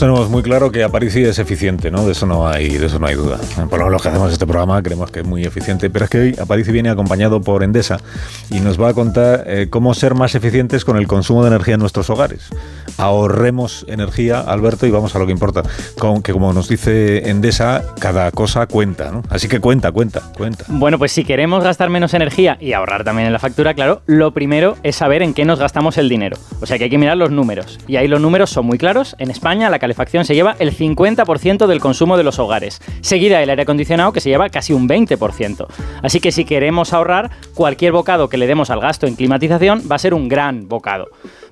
Tenemos muy claro que Aparici es eficiente, ¿no? De eso no hay, de eso no hay duda. Por lo menos que hacemos este programa creemos que es muy eficiente, pero es que hoy Aparici viene acompañado por Endesa y nos va a contar eh, cómo ser más eficientes con el consumo de energía en nuestros hogares. Ahorremos energía, Alberto, y vamos a lo que importa. Con, que como nos dice Endesa, cada cosa cuenta, ¿no? Así que cuenta, cuenta, cuenta. Bueno, pues si queremos gastar menos energía y ahorrar también en la factura, claro, lo primero es saber en qué nos gastamos el dinero. O sea que hay que mirar los números. Y ahí los números son muy claros. En España la calefacción se lleva el 50% del consumo de los hogares, seguida el aire acondicionado que se lleva casi un 20%. Así que si queremos ahorrar, cualquier bocado que le demos al gasto en climatización va a ser un gran bocado.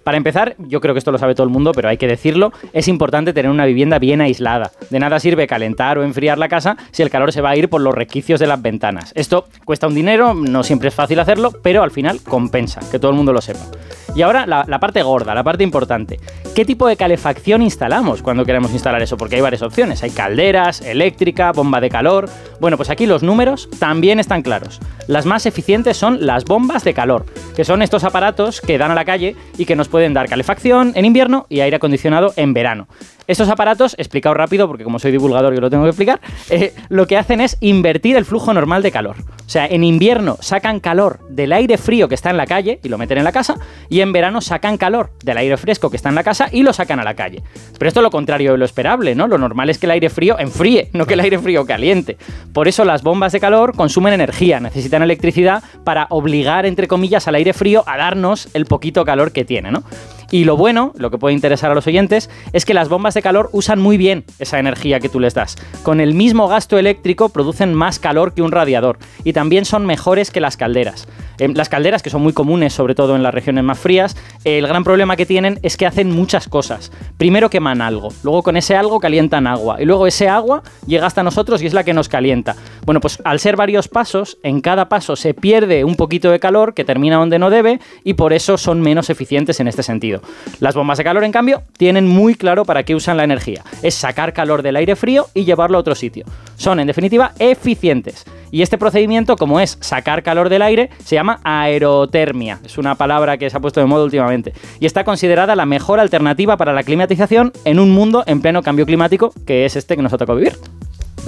Para empezar, yo creo que esto lo sabe todo el mundo, pero hay que decirlo, es importante tener una vivienda bien aislada. De nada sirve calentar o enfriar la casa si el calor se va a ir por los requicios de las ventanas. Esto cuesta un dinero, no siempre es fácil hacerlo, pero al final compensa, que todo el mundo lo sepa. Y ahora la, la parte gorda, la parte importante. ¿Qué tipo de calefacción instalamos cuando queremos instalar eso? Porque hay varias opciones. Hay calderas, eléctrica, bomba de calor. Bueno, pues aquí los números también están claros. Las más eficientes son las bombas de calor, que son estos aparatos que dan a la calle y que nos pueden dar calefacción en invierno y aire acondicionado en verano. Estos aparatos, explicado rápido, porque como soy divulgador yo lo tengo que explicar, eh, lo que hacen es invertir el flujo normal de calor. O sea, en invierno sacan calor del aire frío que está en la calle y lo meten en la casa, y en verano sacan calor del aire fresco que está en la casa y lo sacan a la calle. Pero esto es lo contrario de lo esperable, ¿no? Lo normal es que el aire frío enfríe, no que el aire frío caliente. Por eso las bombas de calor consumen energía, necesitan electricidad para obligar, entre comillas, al aire frío a darnos el poquito calor que tiene, ¿no? Y lo bueno, lo que puede interesar a los oyentes, es que las bombas de calor usan muy bien esa energía que tú les das. Con el mismo gasto eléctrico producen más calor que un radiador y también son mejores que las calderas. Eh, las calderas, que son muy comunes, sobre todo en las regiones más frías, el gran problema que tienen es que hacen muchas cosas. Primero queman algo, luego con ese algo calientan agua y luego ese agua llega hasta nosotros y es la que nos calienta. Bueno, pues al ser varios pasos, en cada paso se pierde un poquito de calor que termina donde no debe y por eso son menos eficientes en este sentido. Las bombas de calor, en cambio, tienen muy claro para qué usan la energía. Es sacar calor del aire frío y llevarlo a otro sitio. Son, en definitiva, eficientes. Y este procedimiento, como es sacar calor del aire, se llama aerotermia. Es una palabra que se ha puesto de moda últimamente. Y está considerada la mejor alternativa para la climatización en un mundo en pleno cambio climático, que es este que nos ha tocado vivir.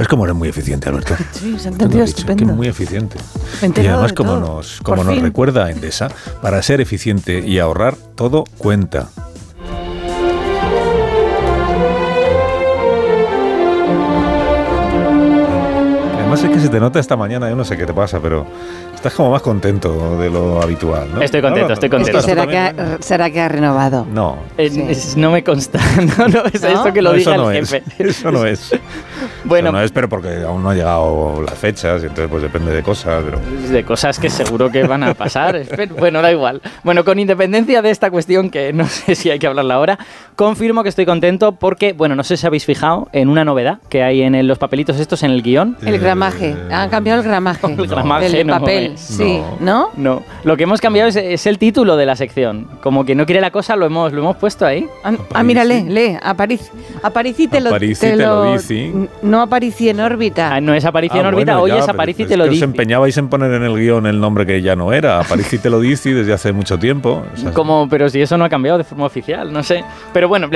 ¿Ves cómo eres muy eficiente, Alberto? Sí, se ha entendido que estupendo. es muy eficiente. Y además, de como nos, como Por nos fin. recuerda Endesa, para ser eficiente y ahorrar, todo cuenta. Además es que se te nota esta mañana, yo no sé qué te pasa, pero estás como más contento de lo habitual, ¿no? Estoy contento, No, no, estoy no, Es contento. que será que, ha, será que ha renovado. No, Eh, Sí. es- no me consta, no, no es ¿No? esto que lo no, diga eso no el es. jefe. Eso no es. Bueno, Eso no es, pero porque aún no han llegado las fechas y entonces pues depende de cosas, pero... de cosas que seguro que van a pasar. Bueno, da igual. Bueno, con independencia de esta cuestión, que no sé si hay que hablarla ahora, confirmo que estoy contento porque, bueno, no sé si habéis fijado en una novedad que hay en el- los papelitos estos en el guion. El gramaje. Eh, Han cambiado el gramaje. El gramaje del no papel. es. Sí. ¿No? No, lo que hemos cambiado es, es el título de la sección. Como que no quiere la cosa, lo hemos, lo hemos puesto ahí. Ah, ah, mira, lee, lee. Aparici. Aparici te lo, Aparici te te lo lo- dici. No Aparici en órbita. Ah, no es aparición Ah, órbita, bueno, hoy ya, es Aparici te lo dice. Os empeñabais en poner en el guion el nombre que ya no era. Aparici te lo dice desde hace mucho tiempo. O sea, Como, pero si eso no ha cambiado de forma oficial, no sé. Pero bueno,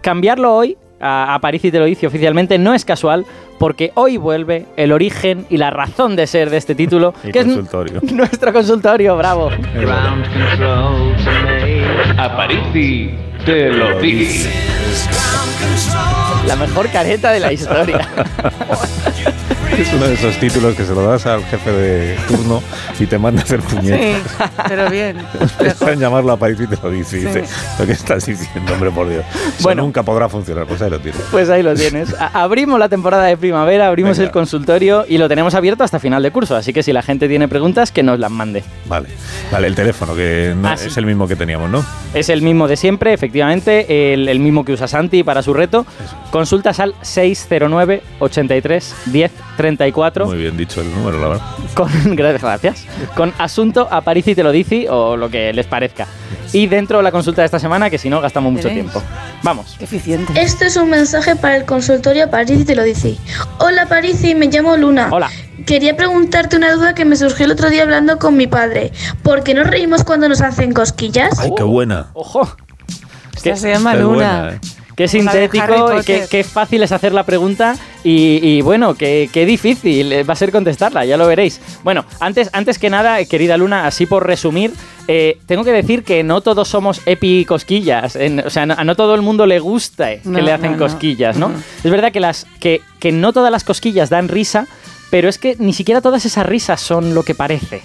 cambiarlo hoy a, a París y te lo dice oficialmente no es casual porque hoy vuelve el origen y la razón de ser de este título, El que consultorio. es nuestro consultorio, bravo. Aparici te lo dice. La mejor careta de la historia. Es uno de esos títulos que se lo das al jefe de turno y te manda a hacer puñetas. Sí, pero bien. Está en llamarlo a París y te lo dice. lo que estás diciendo, hombre, por Dios. Eso Bueno. nunca podrá funcionar. Pues ahí lo tienes. Pues ahí lo tienes. Abrimos la temporada de primavera, abrimos Venga. el consultorio y lo tenemos abierto hasta final de curso. Así que si la gente tiene preguntas, que nos las mande. Vale. Vale, el teléfono, que no- Ah, sí. es el mismo que teníamos, ¿no? Es el mismo de siempre, efectivamente, el, el mismo que usa Santi para su reto. Consultas al 609 83 10 34 Muy bien dicho el número, la verdad. con gracias con asunto a París y te lo dice o lo que les parezca. Y dentro de la consulta de esta semana, que si no gastamos mucho ¿Tenéis? tiempo. Vamos. Qué eficiente. Este es un mensaje para el consultorio París y te lo dice. Hola París, me llamo Luna. Hola. Quería preguntarte una duda que me surgió el otro día hablando con mi padre. ¿Por qué nos reímos cuando nos hacen cosquillas? Ay, qué buena. Ojo. Esta se llama Qué Luna. buena, ¿eh? qué sintético, qué, qué fácil es hacer la pregunta y, y bueno, qué, qué difícil va a ser contestarla, ya lo veréis. Bueno, antes, antes que nada, querida Luna, así por resumir, eh, tengo que decir que no todos somos epi cosquillas, en- o sea, no- a no todo el mundo le gusta que No, le hacen no, cosquillas, ¿no? Es verdad que, las, que, que no todas las cosquillas dan risa, pero es que ni siquiera todas esas risas son lo que parece.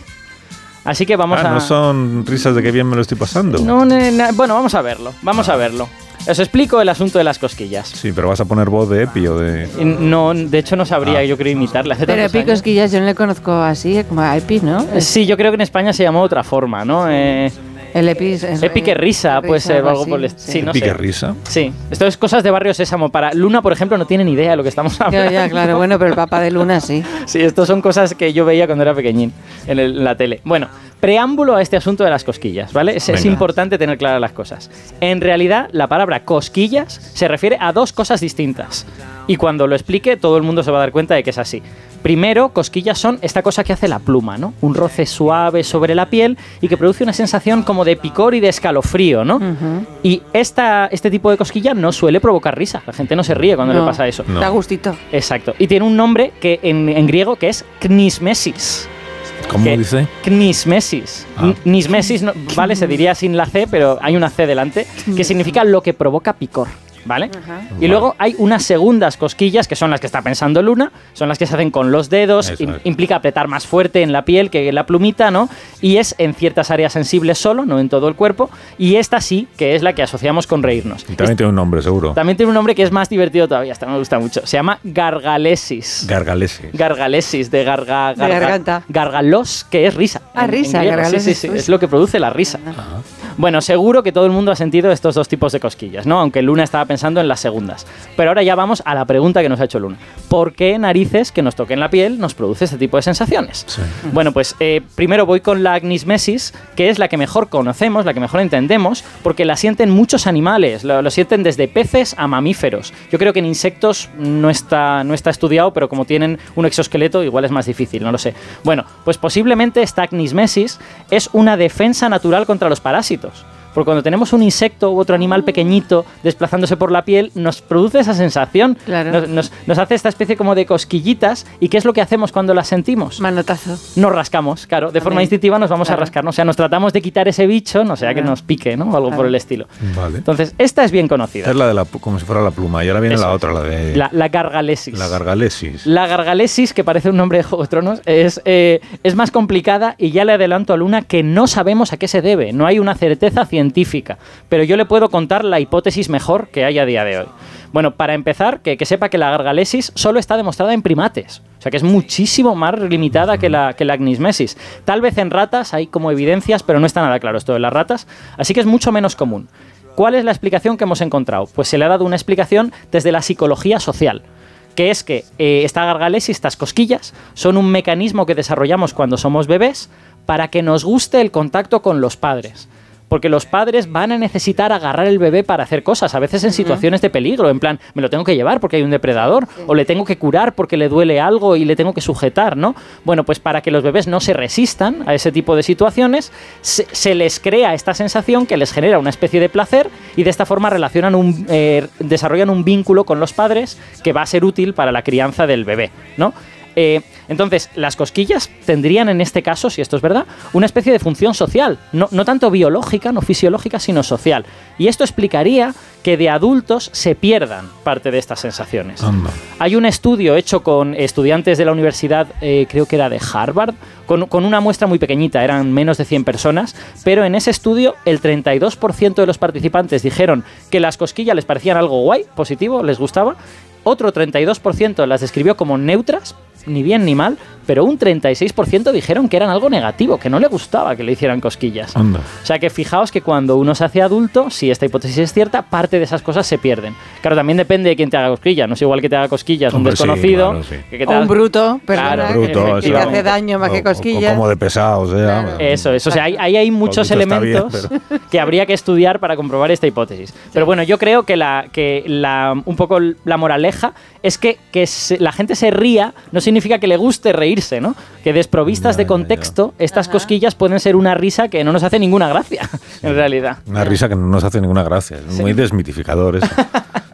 Así que vamos Ah, a... no son risas de que bien me lo estoy pasando. No, ne- na- bueno, vamos a verlo, vamos a verlo. Os explico el asunto de las cosquillas. Sí, pero vas a poner voz de Epi o de... No, de hecho no sabría, Ah. yo creo imitarle. Hace Pero Epi años. Cosquillas yo no le conozco así, como a Epi, ¿no? Sí, yo creo que en España se llamó de otra forma, ¿no? Eh, El Epi es... es- Epi que risa, puede ser, o algo por el est- sí, no Epi, sé. qué risa. Sí, esto es cosas de Barrio Sésamo. Para Luna, por ejemplo, no tiene ni idea de lo que estamos hablando. Ya, ya, claro, bueno, pero el papá de Luna sí. Sí, esto son cosas que yo veía cuando era pequeñín en, el- en la tele. Bueno, preámbulo a este asunto de las cosquillas, ¿vale? Es, importante tener claras las cosas. En realidad, la palabra cosquillas se refiere a dos cosas distintas. Y cuando lo explique, todo el mundo se va a dar cuenta de que es así. Primero, cosquillas son esta cosa que hace la pluma, ¿no? Un roce suave sobre la piel y que produce una sensación como de picor y de escalofrío, ¿no? Y esta, este tipo de cosquilla no suele provocar risa. La gente no se ríe cuando No. le pasa eso. No. Da gustito. Exacto. Y tiene un nombre que en, en griego que es knismesis. ¿Cómo dice? Knismesis. Ah. N- Nismesis, no- vale, se diría sin la C, pero hay una C delante, que significa lo que provoca picor. ¿Vale? Ajá. Y luego hay unas segundas cosquillas, que son las que está pensando Luna, son las que se hacen con los dedos, Eso im- es. implica apretar más fuerte en la piel que en la plumita, ¿no? Y es en ciertas áreas sensibles solo, no en todo el cuerpo, y esta sí, que es la que asociamos con reírnos. Y también tiene un nombre, seguro. También tiene un nombre que es más divertido todavía, esta me gusta mucho. Se llama gargalesis. Gargalese. Gargalesis, de garga, De garganta. Gargalos, que es risa. Ah, risa, griego. Sí, gargalesis, sí, sí, risa. es lo que produce la risa. Bueno, seguro que todo el mundo ha sentido estos dos tipos de cosquillas, ¿no? Aunque Luna estaba pensando en las segundas. Pero ahora ya vamos a la pregunta que nos ha hecho Luna. ¿Por qué narices que nos toquen la piel nos produce este tipo de sensaciones? Sí. Bueno, pues eh, primero voy con la agnismesis, que es la que mejor conocemos, la que mejor entendemos, porque la sienten muchos animales, lo, lo sienten desde peces a mamíferos. Yo creo que en insectos no está, no está estudiado, pero como tienen un exoesqueleto, igual es más difícil, no lo sé. Bueno, pues posiblemente esta agnismesis es una defensa natural contra los parásitos éxitos. Porque cuando tenemos un insecto u otro animal pequeñito desplazándose por la piel, nos produce esa sensación. Claro. Nos, nos- nos hace esta especie como de cosquillitas. ¿Y qué es lo que hacemos cuando las sentimos? Manotazo. nos rascamos, claro. De forma También. instintiva nos vamos a Claro. rascar. ¿no? O sea, nos tratamos de quitar ese bicho, no sea que Claro. nos pique, ¿no? O algo por el estilo. Vale. Entonces, esta es bien conocida. Es la de la, como si fuera la pluma. Y ahora viene Eso la otra, la de La, la gargalesis. la gargalesis. La gargalesis, que parece un nombre de Juego de Tronos, es, eh, es más complicada y ya le adelanto a Luna que no sabemos a qué se debe. No hay una certeza científica. Pero yo le puedo contar la hipótesis mejor que hay a día de hoy. Bueno, para empezar, que, que sepa que la gargalesis solo está demostrada en primates. O sea que es muchísimo más limitada que la, que la agnismesis. Tal vez en ratas hay como evidencias, pero no está nada claro esto de las ratas. Así que es mucho menos común. ¿Cuál es la explicación que hemos encontrado? Pues se le ha dado una explicación desde la psicología social que es que eh, esta gargalesis, estas cosquillas, son un mecanismo que desarrollamos cuando somos bebés para que nos guste el contacto con los padres. Porque los padres van a necesitar agarrar el bebé para hacer cosas, a veces en situaciones de peligro, en plan, me lo tengo que llevar porque hay un depredador, o le tengo que curar porque le duele algo y le tengo que sujetar, ¿no? Bueno, pues para que los bebés no se resistan a ese tipo de situaciones, se, se les crea esta sensación que les genera una especie de placer y de esta forma relacionan un, eh, desarrollan un vínculo con los padres que va a ser útil para la crianza del bebé, ¿no? Eh, entonces, las cosquillas tendrían en este caso, si esto es verdad, una especie de función social, no, no tanto biológica, no fisiológica, sino social. Y esto explicaría que de adultos se pierdan parte de estas sensaciones. Anda. Hay un estudio hecho con estudiantes de la universidad, eh, creo que era de Harvard, con, con una muestra muy pequeñita, eran menos de 100 personas, pero en ese estudio el 32% de los participantes dijeron que las cosquillas les parecían algo guay, positivo, les gustaba, otro 32% las describió como neutras, ni bien ni mal, pero un 36% dijeron que eran algo negativo, que no le gustaba que le hicieran cosquillas. Anda. O sea que fijaos que cuando uno se hace adulto, si esta hipótesis es cierta, parte de esas cosas se pierden. Claro, también depende de quién te haga cosquillas. No es igual que te haga cosquillas un Hombre, sí, desconocido. claro, sí. que que te O un bruto, perdona, Claro, que- Bruto, que, te hace daño más O- que cosquillas. O como de pesado, o sea. Claro. Eso es, o sea, ahí, ahí hay muchos está bien, elementos que habría que estudiar para comprobar esta hipótesis. Pero bueno, yo creo que, la, que la, un poco la moraleja es que, que se- la gente se ría no significa que le guste reírse, ¿no? Que desprovistas Ya, de ya, contexto, estas Ajá. cosquillas pueden ser una risa que no nos hace ninguna gracia, en realidad. Una risa que no nos hace ninguna gracia. Es muy desmitificador eso.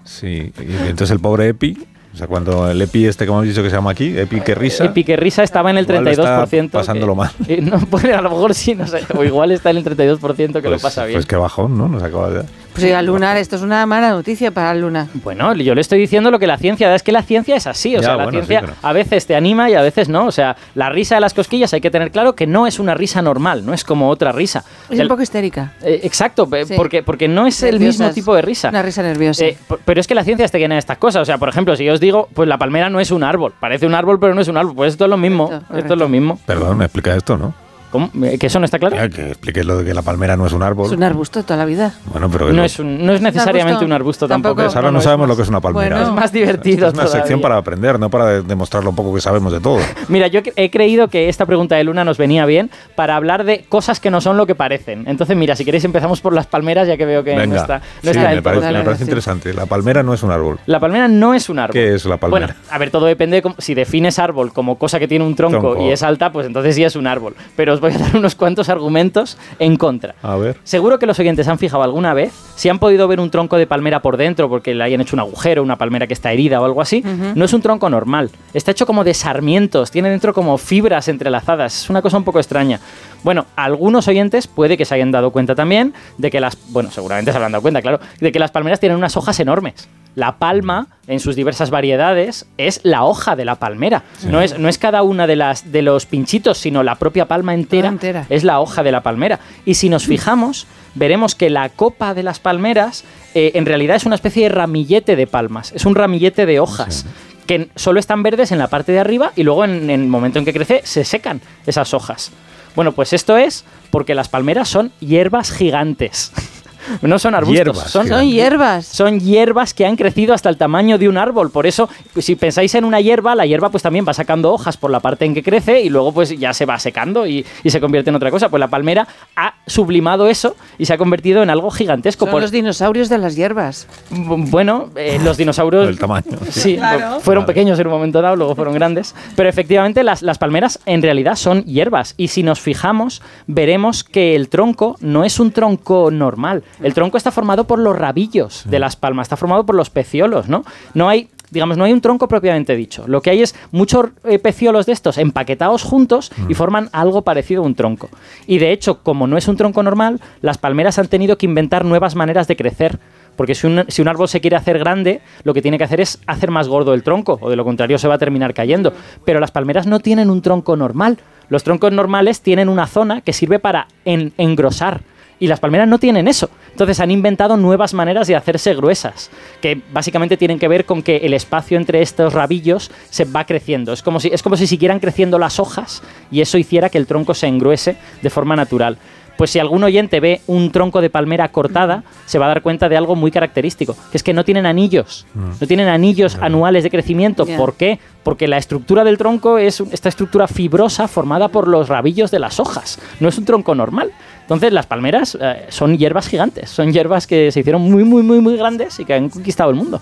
Sí, y entonces el pobre Epi, o sea, cuando el Epi este que hemos dicho que se llama aquí, Epi que risa. Epi que risa estaba en el Igual 32%. está pasándolo que- mal. eh, no, pues a lo mejor sí, no sé. O igual está en el 32% que lo pues, pasa bien. Pues qué bajón, ¿no? Nos acaba de... Pues oiga, Luna, esto es una mala noticia para Luna. Bueno, yo le estoy diciendo lo que la ciencia da. Es que la ciencia es así. O Ya, sea, la bueno, sí, ciencia pero- a veces te anima y a veces no. O sea, la risa de las cosquillas hay que tener claro que no es una risa normal, no es como otra risa. Es El- un poco histérica. eh, exacto, Sí. porque, porque no es el mismo tipo de risa. Una risa nerviosa. Eh, pero es que la ciencia está llena de estas cosas. O sea, por ejemplo, si yo os digo, pues la palmera no es un árbol. Parece un árbol, pero no es un árbol. Pues esto es lo mismo. Correcto, Esto es lo mismo. Perdón, me explica esto, ¿no? ¿Cómo? Eh, ¿Que eso no está claro? Que expliques lo de que la palmera no es un árbol. es un arbusto toda la vida. Bueno, pero... No es, un- no es necesariamente arbusto? un arbusto Tampoco. Pues ahora no sabemos más- lo que es una palmera. Bueno. Es más divertido Es una sección para aprender, no para de- demostrar lo poco que sabemos de todo. Mira, yo he creído que esta pregunta de Luna nos venía bien para hablar de cosas que no son lo que parecen. Entonces, mira, si queréis empezamos por las palmeras, ya que veo que no está, no sí, está me parece, me parece sí. interesante. La palmera no es un árbol. La palmera no es un árbol. ¿Qué es la palmera? Bueno, a ver, todo depende de cómo- si defines árbol como cosa que tiene un tronco, Tronco. y es alta, pues entonces sí es un árbol. Pero os voy a dar unos cuantos argumentos en contra. A ver. Seguro que los oyentes han fijado alguna vez si han podido ver un tronco de palmera por dentro porque le hayan hecho un agujero, una palmera que está herida o algo así. No es un tronco normal. Está hecho como de sarmientos, tiene dentro como fibras entrelazadas. Es una cosa un poco extraña. Bueno, algunos oyentes puede que se hayan dado cuenta también de que las. Bueno, seguramente se habrán dado cuenta, claro. De que las palmeras tienen unas hojas enormes. La palma, en sus diversas variedades, es la hoja de la palmera. No, es, no es cada una de, las, de los pinchitos, sino la propia palma entera, entera. es la hoja de la palmera. Y si nos fijamos, veremos que la copa de las palmeras eh, en realidad es una especie de ramillete de palmas, es un ramillete de hojas. Que solo están verdes en la parte de arriba y luego en, en el momento en que crece se secan esas hojas. Bueno, pues esto es porque las palmeras son hierbas gigantes. No son arbustos, Hierbas son, Son hierbas. son hierbas que han crecido hasta el tamaño de un árbol. Por eso, pues, si pensáis en una hierba, la hierba pues también va sacando hojas por la parte en que crece y luego pues ya se va secando y, y se convierte en otra cosa. Pues la palmera ha sublimado eso y se ha convertido en algo gigantesco. Son Por- los dinosaurios de las hierbas. Bueno, eh, los dinosaurios... El tamaño. Sí, Claro. fueron Vale. pequeños en un momento dado, luego fueron grandes. Pero efectivamente las, las palmeras en realidad son hierbas. Y si nos fijamos, veremos que el tronco no es un tronco normal. El tronco está formado por los rabillos de las palmas, está formado por los peciolos, ¿no? No hay... Digamos, no hay un tronco propiamente dicho. Lo que hay es muchos eh, peciolos de estos empaquetados juntos y forman algo parecido a un tronco. Y de hecho, como no es un tronco normal, las palmeras han tenido que inventar nuevas maneras de crecer porque si un, si un árbol se quiere hacer grande, lo que tiene que hacer es hacer más gordo el tronco, o de lo contrario se va a terminar cayendo. Pero las palmeras no tienen un tronco normal. Los troncos normales tienen una zona que sirve para en- engrosar. Y las palmeras no tienen eso. Entonces han inventado nuevas maneras de hacerse gruesas, que básicamente tienen que ver con que el espacio entre estos rabillos se va creciendo. Es como si, es como si siguieran creciendo las hojas y eso hiciera que el tronco se engruese de forma natural. Pues si algún oyente ve un tronco de palmera cortada, se va a dar cuenta de algo muy característico, que es que no tienen anillos, no tienen anillos anuales de crecimiento. ¿Por qué? Porque la estructura del tronco es un- esta estructura fibrosa formada por los rabillos de las hojas, no es un tronco normal. Entonces las palmeras eh, son hierbas gigantes, son hierbas que se hicieron muy, muy, muy, muy grandes y que han conquistado el mundo.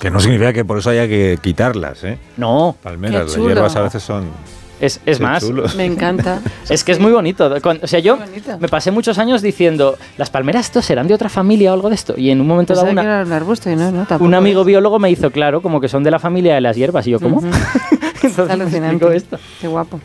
Que no significa que por eso haya que quitarlas, ¿eh? No, Palmeras, las hierbas a veces son... es, es más, chulos. Me encanta. Es que es muy bonito. O sea, yo me pasé muchos años diciendo, las palmeras estos serán de otra familia o algo de esto. Y en un momento dado una- era un arbusto y no, no, tampoco un amigo es. biólogo me hizo claro como que son de la familia de las hierbas. Y yo, ¿cómo? Entonces me Alucinante. esto. Qué guapo.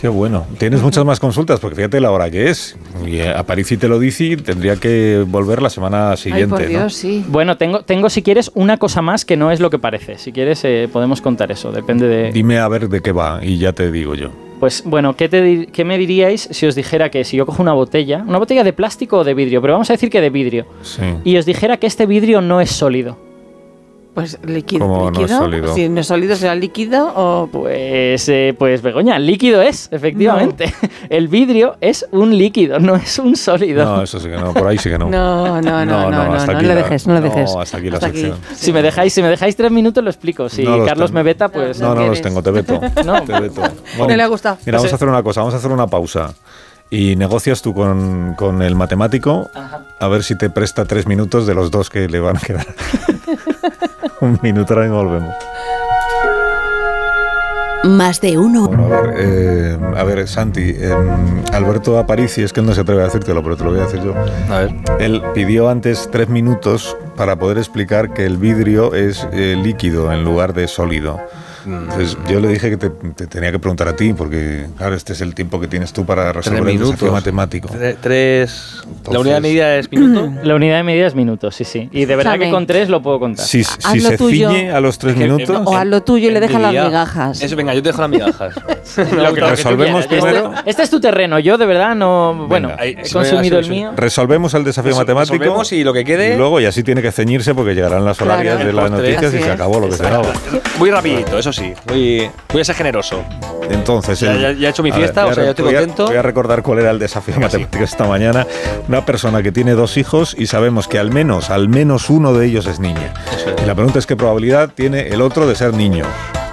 Qué bueno. Tienes muchas más consultas, porque fíjate la hora que es. Y eh, a París y te lo dice, tendría que volver la semana siguiente. Ay, por sí. Bueno, tengo, tengo si quieres una cosa más que no es lo que parece. Si quieres eh, podemos contar eso, depende de... Dime a ver de qué va y ya te digo yo. Pues bueno, ¿qué, te di- qué me diríais si os dijera que si yo cojo una botella, una botella de plástico o de vidrio, pero vamos a decir que de vidrio, Sí. y os dijera que este vidrio no es sólido? Pues líquido. ¿Cómo no es sólido? Si no es sólido, será líquido o. Pues, eh, pues Begoña, líquido es, efectivamente. El vidrio es un líquido, no es un sólido. No, eso sí que no, por ahí sí que no. No, no, no, no, no, no, aquí lo dejes, no lo dejes. No, hasta aquí la Hasta aquí. sección. Si me dejáis, si me dejáis tres minutos lo explico. Si No los Carlos me veta, pues No, no los tengo, te veto. No. Te veto. No le ha gustado. Mira, vamos a hacer una cosa, vamos a hacer una pausa. Y negocias tú con, con el matemático Ajá. a ver si te presta tres minutos de los dos que le van a quedar. Un minuto, ahora. Más de uno. Bueno, a ver, eh, a ver Santi, eh, Alberto Aparici, es que él no se atreve a decírtelo, pero te lo voy a decir yo. A ver. Él pidió antes tres minutos para poder explicar que el vidrio es eh, líquido en lugar de sólido. Entonces, yo le dije que te, te tenía que preguntar a ti, porque, claro, este es el tiempo que tienes tú para Tres resolver el desafío matemático. Tre- Tres. la Entonces- unidad de medida es minuto. La unidad de medida es minutos, sí, sí. Y de verdad Sabe. que con tres lo puedo contar. Si, si se tuyo. ciñe a los tres Es que, minutos, O haz lo tuyo y le deja las migajas. Eso, venga, yo te dejo las migajas. Lo que- lo que tú resolvemos primero. Este, este es tu terreno. Yo de verdad no. Bueno. Ahí, he consumido el mío. resolvemos el desafío Resol- matemático. resolvemos y lo que quede- Y luego, y así tiene que ceñirse porque llegarán las Claro. horarias de las noticias y se acabó lo que se daba. Muy rapidito, eso sí. Voy, voy a ser generoso. Entonces, Ya- el- ya- ya he hecho mi ver, fiesta, o sea, ya estoy voy a- contento. Voy a recordar cuál era el desafío matemático esta mañana. Una persona que tiene dos hijos y sabemos que al menos, al menos uno de ellos es niña. Y la pregunta es qué probabilidad tiene el otro de ser niño.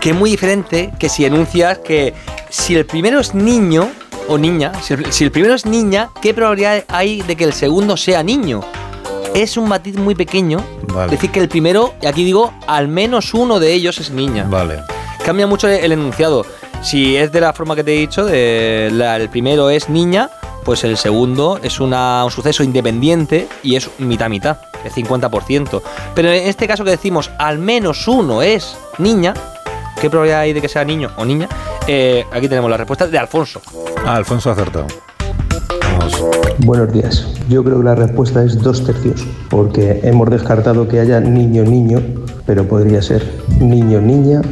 Que es muy diferente que si enuncias que si el primero es niño o niña, si el, si el primero es niña, ¿qué probabilidad hay de que el segundo sea niño? Es un matiz muy pequeño. Vale. Es decir, que el primero, y aquí digo, al menos uno de ellos es niña. Vale. Cambia mucho el enunciado. Si es de la forma que te he dicho, de la- el primero es niña, pues el segundo es una- un suceso independiente y es mitad-mitad, es 50%. Pero en este caso que decimos al menos uno es niña, ¿qué probabilidad hay de que sea niño o niña? Eh, aquí tenemos la respuesta de Alfonso. Ah, Alfonso ha acertado. Buenos días. Yo creo que la respuesta es dos tercios, porque hemos descartado que haya niño-niño, pero podría ser niño-niña,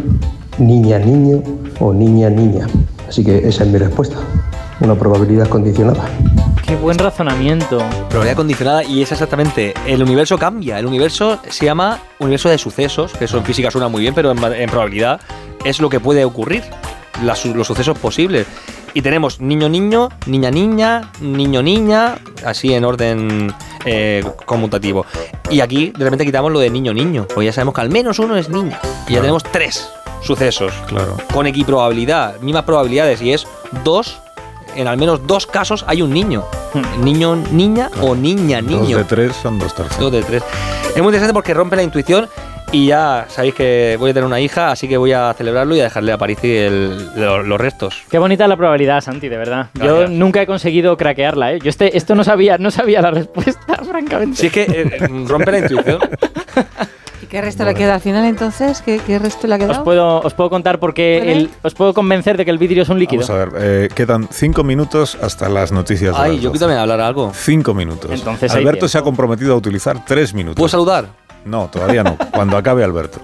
niña-niño o niña-niña. Así que esa es mi respuesta. Una probabilidad condicionada. Qué buen razonamiento. Probabilidad condicionada y es exactamente, el universo cambia, el universo se llama universo de sucesos, que eso en física suena muy bien, pero en, en probabilidad es lo que puede ocurrir, las los sucesos posibles. Y tenemos niño-niño, niña-niña, niño-niña, así en orden eh, conmutativo. Y aquí de repente quitamos lo de niño-niño, porque ya sabemos que al menos uno es niño. Y ya Claro. tenemos tres sucesos Claro. con equiprobabilidad, mismas probabilidades, y es dos, en al menos dos casos hay un niño. Niño, niña o niña, Dos niño. de tres son dos tercios. Dos de tres. Es muy interesante porque rompe la intuición y ya sabéis que voy a tener una hija, así que voy a celebrarlo y a dejarle a París el- lo- los restos. Qué bonita la probabilidad, Santi, de verdad. Yo Gracias. nunca he conseguido craquearla, ¿eh? Yo este, esto no sabía, no sabía la respuesta, francamente. Si es que eh, rompe la intuición. ¿Y qué resto le queda al final entonces? ¿Qué, qué resto le ha Os quedado? puedo, os puedo contar por qué ¿Vale? el- os puedo convencer de que el vidrio es un líquido. Vamos a ver, eh, quedan cinco minutos hasta las noticias. de Ay, las yo 12. quiero también hablar algo. Cinco minutos. Entonces Alberto se ha comprometido a utilizar tres minutos. ¿Puedo saludar? No, todavía no. Cuando acabe Alberto.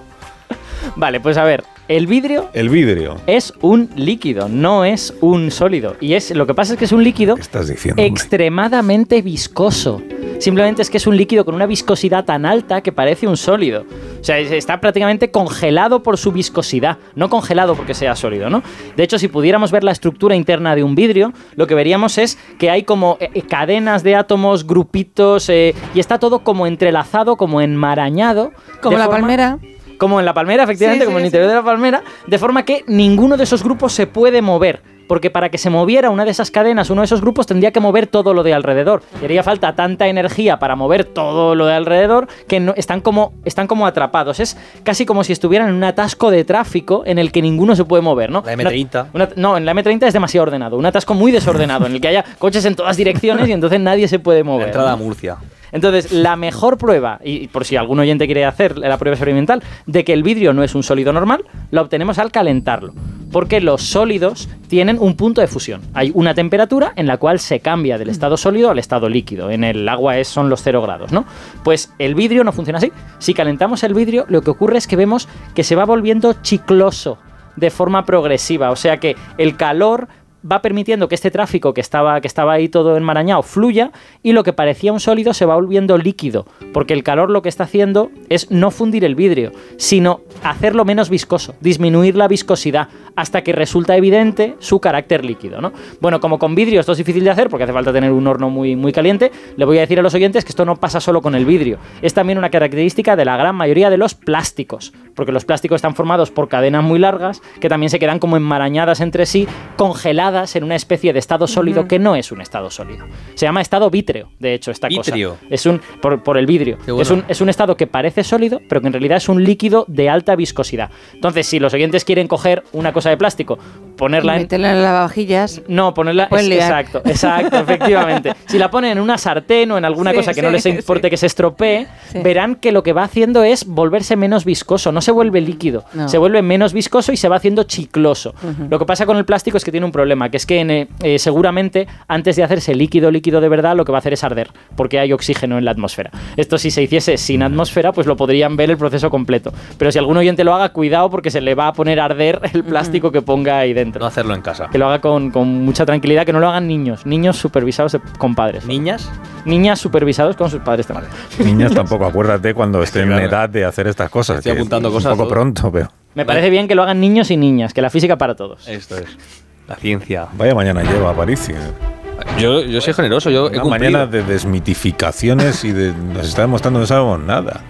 Vale, pues a ver, el vidrio El vidrio. es un líquido, no es un sólido. Y es lo que pasa es que es un líquido ¿Qué estás diciendo? extremadamente viscoso. Simplemente es que es un líquido con una viscosidad tan alta que parece un sólido. O sea, es- está prácticamente congelado por su viscosidad, no congelado porque sea sólido, ¿no? De hecho, si pudiéramos ver la estructura interna de un vidrio, lo que veríamos es que hay como eh, eh, cadenas de átomos, grupitos, eh, y está todo como entrelazado, como enmarañado. Como la forma- palmera. como en la palmera, efectivamente, Sí, como en el interior sí. de la palmera, de forma que ninguno de esos grupos se puede mover. Porque para que se moviera una de esas cadenas, uno de esos grupos tendría que mover todo lo de alrededor. Y haría falta tanta energía para mover todo lo de alrededor que no, están, como, están como atrapados. Es casi como si estuvieran en un atasco de tráfico en el que ninguno se puede mover, ¿no? La M30. Una- una- no, en la M30 es demasiado ordenado. Un atasco muy desordenado en el que haya coches en todas direcciones y entonces nadie se puede La mover. entrada ¿no? a Murcia. Entonces, la mejor prueba, y por si algún oyente quiere hacer la prueba experimental, de que el vidrio no es un sólido normal, la obtenemos al calentarlo. Porque los sólidos tienen un punto de fusión. Hay una temperatura en la cual se cambia del estado sólido al estado líquido. En el agua es, son los 0 grados, ¿no? Pues el vidrio no funciona así. Si calentamos el vidrio, lo que ocurre es que vemos que se va volviendo chicloso de forma progresiva. O sea que el calor va permitiendo que este tráfico que estaba, que estaba ahí todo enmarañado fluya y lo que parecía un sólido se va volviendo líquido, porque el calor lo que está haciendo es no fundir el vidrio, sino hacerlo menos viscoso, disminuir la viscosidad hasta que resulta evidente su carácter líquido, ¿no? Bueno, como con vidrio esto es difícil de hacer porque hace falta tener un horno muy, muy caliente, le voy a decir a los oyentes que esto no pasa solo con el vidrio, es también una característica de la gran mayoría de los plásticos, porque los plásticos están formados por cadenas muy largas que también se quedan como enmarañadas entre sí, congeladas congeladas en una especie de estado sólido que no es un estado sólido. Se llama estado vítreo, de hecho, esta cosa. Es un, por, por el vidrio. Bueno. Es, un, es un estado que parece sólido, pero que en realidad es un líquido de alta viscosidad. Entonces, si los oyentes quieren coger una cosa de plástico, ponerla en, Meterla en lavavajillas. no, ponerla. Es- exacto, exacto, efectivamente. Si la ponen en una sartén o en alguna Sí, cosa que no les importe sí. que se estropee, Sí. verán que lo que va haciendo es volverse menos viscoso. No se vuelve líquido, No. se vuelve menos viscoso y se va haciendo chicloso. Lo que pasa con el plástico es que tiene un problema, que es que eh, eh, seguramente antes de hacerse líquido, líquido de verdad, lo que va a hacer es arder, porque hay oxígeno en la atmósfera. Esto si se hiciese sin atmósfera, pues lo podrían ver el proceso completo. Pero si algún oyente lo haga, cuidado porque se le va a poner a arder el plástico que ponga ahí dentro No hacerlo en casa. que lo haga con, con mucha tranquilidad, que no lo hagan niños, niños supervisados de- con padres. ¿Niñas? Niñas supervisados con sus padres también. Niñas tampoco, acuérdate cuando estén claro. en edad de hacer estas cosas. Estoy que apuntando es cosas, Un poco todo. pronto, pero. Me parece bien que lo hagan niños y niñas, que la física para todos. Esto es. La ciencia. Vaya mañana lleva Aparicio. Yo, yo soy generoso, yo he Una cumplido. mañana de desmitificaciones y de. Nos está demostrando que no sabemos nada.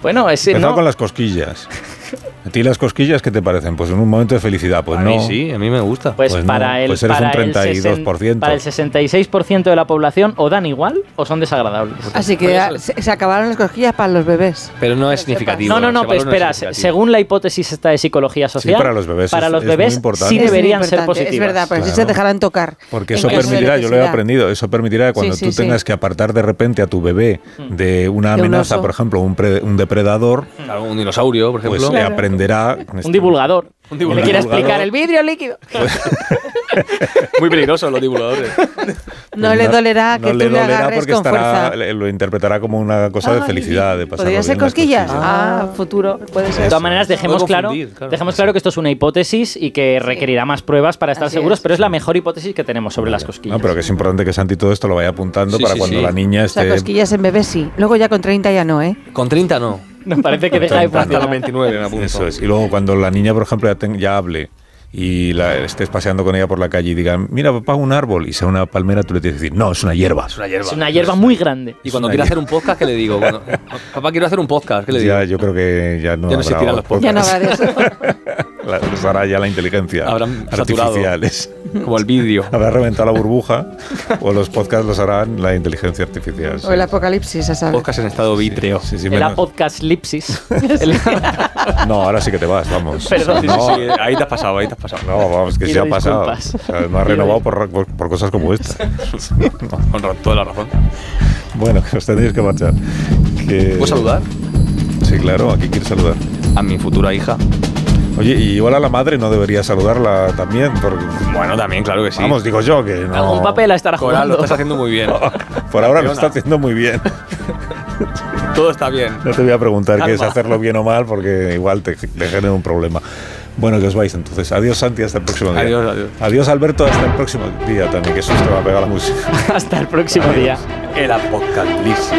Bueno, es Empezado no, con las cosquillas. ¿A ti las cosquillas qué te parecen? Pues en un momento de felicidad, pues a no. mí sí, a mí me gusta. pues, pues no, para el pues eres para un el sesen- 32%. para el 66% de la población o dan igual o son desagradables. Así que se, se acabaron las cosquillas para los bebés. Pero no es significativo. No, no, no, pero espera, es según la hipótesis esta de psicología social, para los bebés para los es muy bebés importante. sí Es muy deberían ser positivas. Es verdad, así Claro. se dejarán tocar. Porque eso permitirá, yo lo he aprendido, eso permitirá que cuando Sí, tú sí, tengas sí. que apartar de repente a tu bebé de una De un amenaza, por ejemplo, un, pre- un depredador, Claro, un dinosaurio, por pues ejemplo. Aprenderá. Un divulgador. Un Que divulgador. le quiere explicar el vidrio líquido. Muy peligrosos los divulgadores. No le dolerá que no tú le le dolerá agarres porque con estará, fuerza. lo interpretará como una cosa de felicidad, de pasarlo ¿Podría ser cosquillas? Ah, futuro, puede De todas maneras, dejemos claro, dejemos claro que esto es una hipótesis y que requerirá más pruebas para estar Así seguros, es. pero es la mejor hipótesis que tenemos sobre las cosquillas. No, pero que es importante que Santi todo esto lo vaya apuntando Sí, para sí, cuando sí. la niña O sea, esté. cosquillas en bebés sí. Luego ya con 30 ya no, ¿eh? Con 30 no. Me parece que deja de Hasta los funcionar. 29 me apunto. Eso es. Y luego cuando la niña, por ejemplo, ya, ten- ya hable y la estés paseando con ella por la calle y digan, mira, papá, un árbol, y sea una palmera, tú le tienes que decir, no, es una hierba. Es una hierba. Es una hierba muy grande. Y cuando hierba. hacer un podcast, ¿qué le digo? Cuando- papá, quiero hacer un podcast, ¿qué le digo? Ya, yo creo que ya no, Ya no habrá los podcasts. Ya no habrá de eso. La- los hará ya la inteligencia Habrán saturado. artificiales. Como el vídeo. Habrá reventado la burbuja o los podcasts los harán la inteligencia artificial. sí. O el apocalipsis, a saber. Podcast en estado vítreo. Sí, sí, El menos- podcast lipsis. El- No, ahora sí que te vas, vamos. Perdón. Sí, sí, sí, ahí te has pasado, ahí te has pasado. No, vamos, que se ha pasado. O sea, no ha renovado por, por- por cosas como esta. Con toda la razón. Bueno, que os tenéis que marchar. Que- ¿Puedo saludar? Sí, claro, aquí quiero saludar. A mi futura hija. Oye, y igual a la madre no debería saludarla también, porque... Bueno, también, claro que sí. Vamos, digo yo que no... Algún papel a estar Coral, lo jugando. estás haciendo muy bien. Por ahora lo Leona. está haciendo muy bien. Todo está bien. No te voy a preguntar qué es hacerlo bien o mal, porque igual te, te genera un problema. Bueno, que os vais entonces. Adiós, Santi, hasta el próximo día. Adiós, adiós. Adiós, Alberto, hasta el próximo día también, que susto me ha pegado la música. Hasta el próximo día. El apocalipsis.